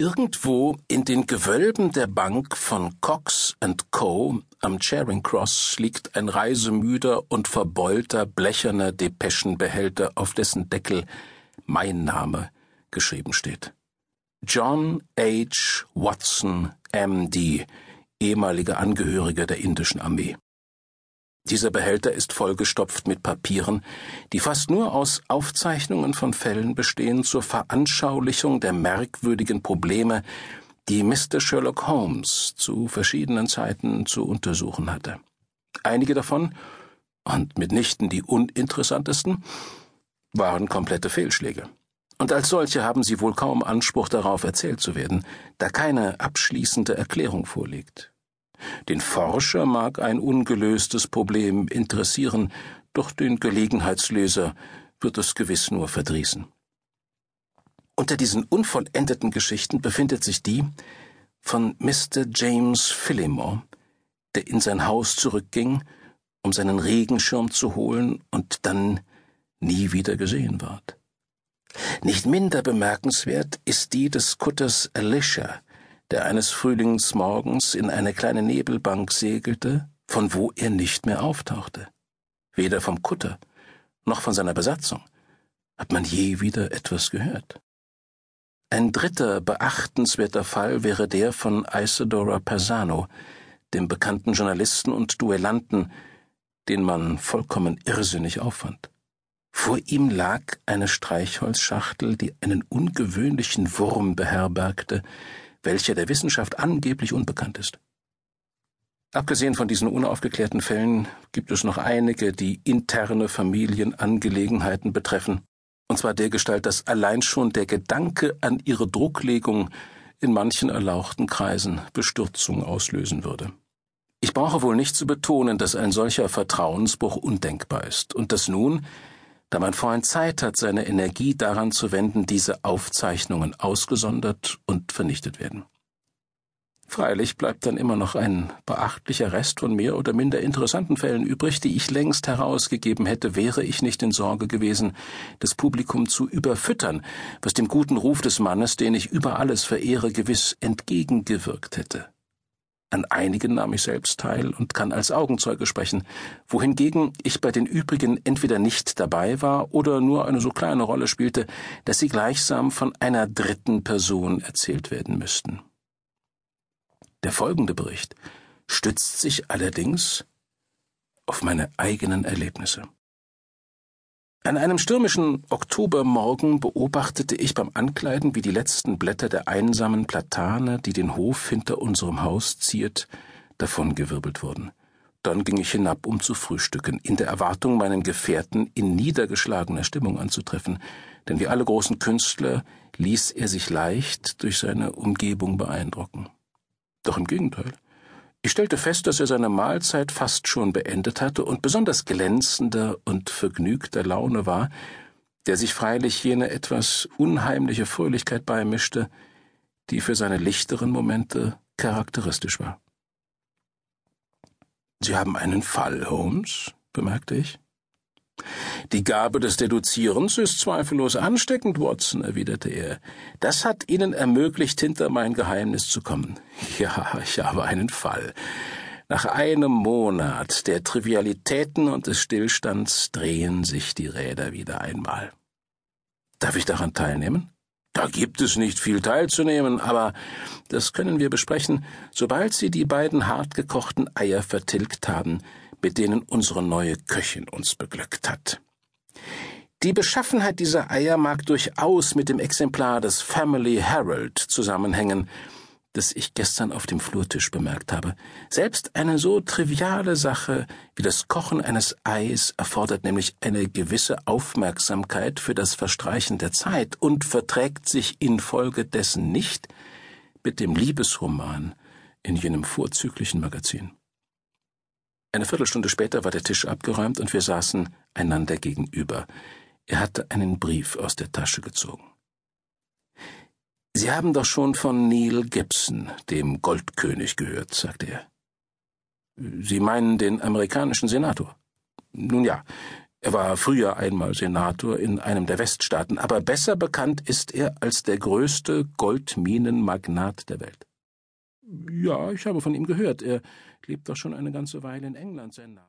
Irgendwo in den Gewölben der Bank von Cox Co. am Charing Cross liegt ein reisemüder und verbeulter blecherner Depeschenbehälter, auf dessen Deckel mein Name geschrieben steht. John H. Watson, MD, ehemaliger Angehöriger der indischen Armee. Dieser Behälter ist vollgestopft mit Papieren, die fast nur aus Aufzeichnungen von Fällen bestehen zur Veranschaulichung der merkwürdigen Probleme, die Mr. Sherlock Holmes zu verschiedenen Zeiten zu untersuchen hatte. Einige davon, und mitnichten die uninteressantesten, waren komplette Fehlschläge. Und als solche haben sie wohl kaum Anspruch darauf, erzählt zu werden, da keine abschließende Erklärung vorliegt. Den Forscher mag ein ungelöstes Problem interessieren, doch den Gelegenheitsleser wird es gewiss nur verdrießen. Unter diesen unvollendeten Geschichten befindet sich die von Mr. James Phillimore, der in sein Haus zurückging, um seinen Regenschirm zu holen und dann nie wieder gesehen ward. Nicht minder bemerkenswert ist die des Kutters Alicia, der eines Frühlingsmorgens in eine kleine Nebelbank segelte, von wo er nicht mehr auftauchte. Weder vom Kutter noch von seiner Besatzung hat man je wieder etwas gehört. Ein dritter beachtenswerter Fall wäre der von Isidora Persano, dem bekannten Journalisten und Duellanten, den man vollkommen irrsinnig auffand. Vor ihm lag eine Streichholzschachtel, die einen ungewöhnlichen Wurm beherbergte, welcher der Wissenschaft angeblich unbekannt ist. Abgesehen von diesen unaufgeklärten Fällen gibt es noch einige, die interne Familienangelegenheiten betreffen, und zwar dergestalt, dass allein schon der Gedanke an ihre Drucklegung in manchen erlauchten Kreisen Bestürzung auslösen würde. Ich brauche wohl nicht zu betonen, dass ein solcher Vertrauensbruch undenkbar ist und dass nun da mein Freund Zeit hat, seine Energie daran zu wenden, diese Aufzeichnungen ausgesondert und vernichtet werden. Freilich bleibt dann immer noch ein beachtlicher Rest von mehr oder minder interessanten Fällen übrig, die ich längst herausgegeben hätte, wäre ich nicht in Sorge gewesen, das Publikum zu überfüttern, was dem guten Ruf des Mannes, den ich über alles verehre, gewiss entgegengewirkt hätte. An einigen nahm ich selbst teil und kann als Augenzeuge sprechen, wohingegen ich bei den übrigen entweder nicht dabei war oder nur eine so kleine Rolle spielte, dass sie gleichsam von einer dritten Person erzählt werden müssten. Der folgende Bericht stützt sich allerdings auf meine eigenen Erlebnisse. An einem stürmischen Oktobermorgen beobachtete ich beim Ankleiden, wie die letzten Blätter der einsamen Platane, die den Hof hinter unserem Haus ziert, davongewirbelt wurden. Dann ging ich hinab, um zu frühstücken, in der Erwartung, meinen Gefährten in niedergeschlagener Stimmung anzutreffen, denn wie alle großen Künstler ließ er sich leicht durch seine Umgebung beeindrucken. Doch im Gegenteil. Ich stellte fest, dass er seine Mahlzeit fast schon beendet hatte und besonders glänzender und vergnügter Laune war, der sich freilich jene etwas unheimliche Fröhlichkeit beimischte, die für seine lichteren Momente charakteristisch war. Sie haben einen Fall, Holmes, bemerkte ich. Die Gabe des Deduzierens ist zweifellos ansteckend, Watson, erwiderte er. Das hat Ihnen ermöglicht, hinter mein Geheimnis zu kommen. Ja, ich habe einen Fall. Nach einem Monat der Trivialitäten und des Stillstands drehen sich die Räder wieder einmal. Darf ich daran teilnehmen? Da gibt es nicht viel teilzunehmen, aber das können wir besprechen, sobald Sie die beiden hartgekochten Eier vertilgt haben, mit denen unsere neue Köchin uns beglückt hat. Die Beschaffenheit dieser Eier mag durchaus mit dem Exemplar des Family Herald zusammenhängen, das ich gestern auf dem Flurtisch bemerkt habe. Selbst eine so triviale Sache wie das Kochen eines Eis erfordert nämlich eine gewisse Aufmerksamkeit für das Verstreichen der Zeit und verträgt sich infolgedessen nicht mit dem Liebesroman in jenem vorzüglichen Magazin. Eine Viertelstunde später war der Tisch abgeräumt und wir saßen einander gegenüber. Er hatte einen Brief aus der Tasche gezogen. Sie haben doch schon von Neil Gibson, dem Goldkönig, gehört, sagte er. Sie meinen den amerikanischen Senator? Nun ja, Er war früher einmal Senator in einem der Weststaaten, aber besser bekannt ist er als der größte Goldminenmagnat der Welt. Ja, ich habe von ihm gehört. Er lebt doch schon eine ganze Weile in England, sein Name.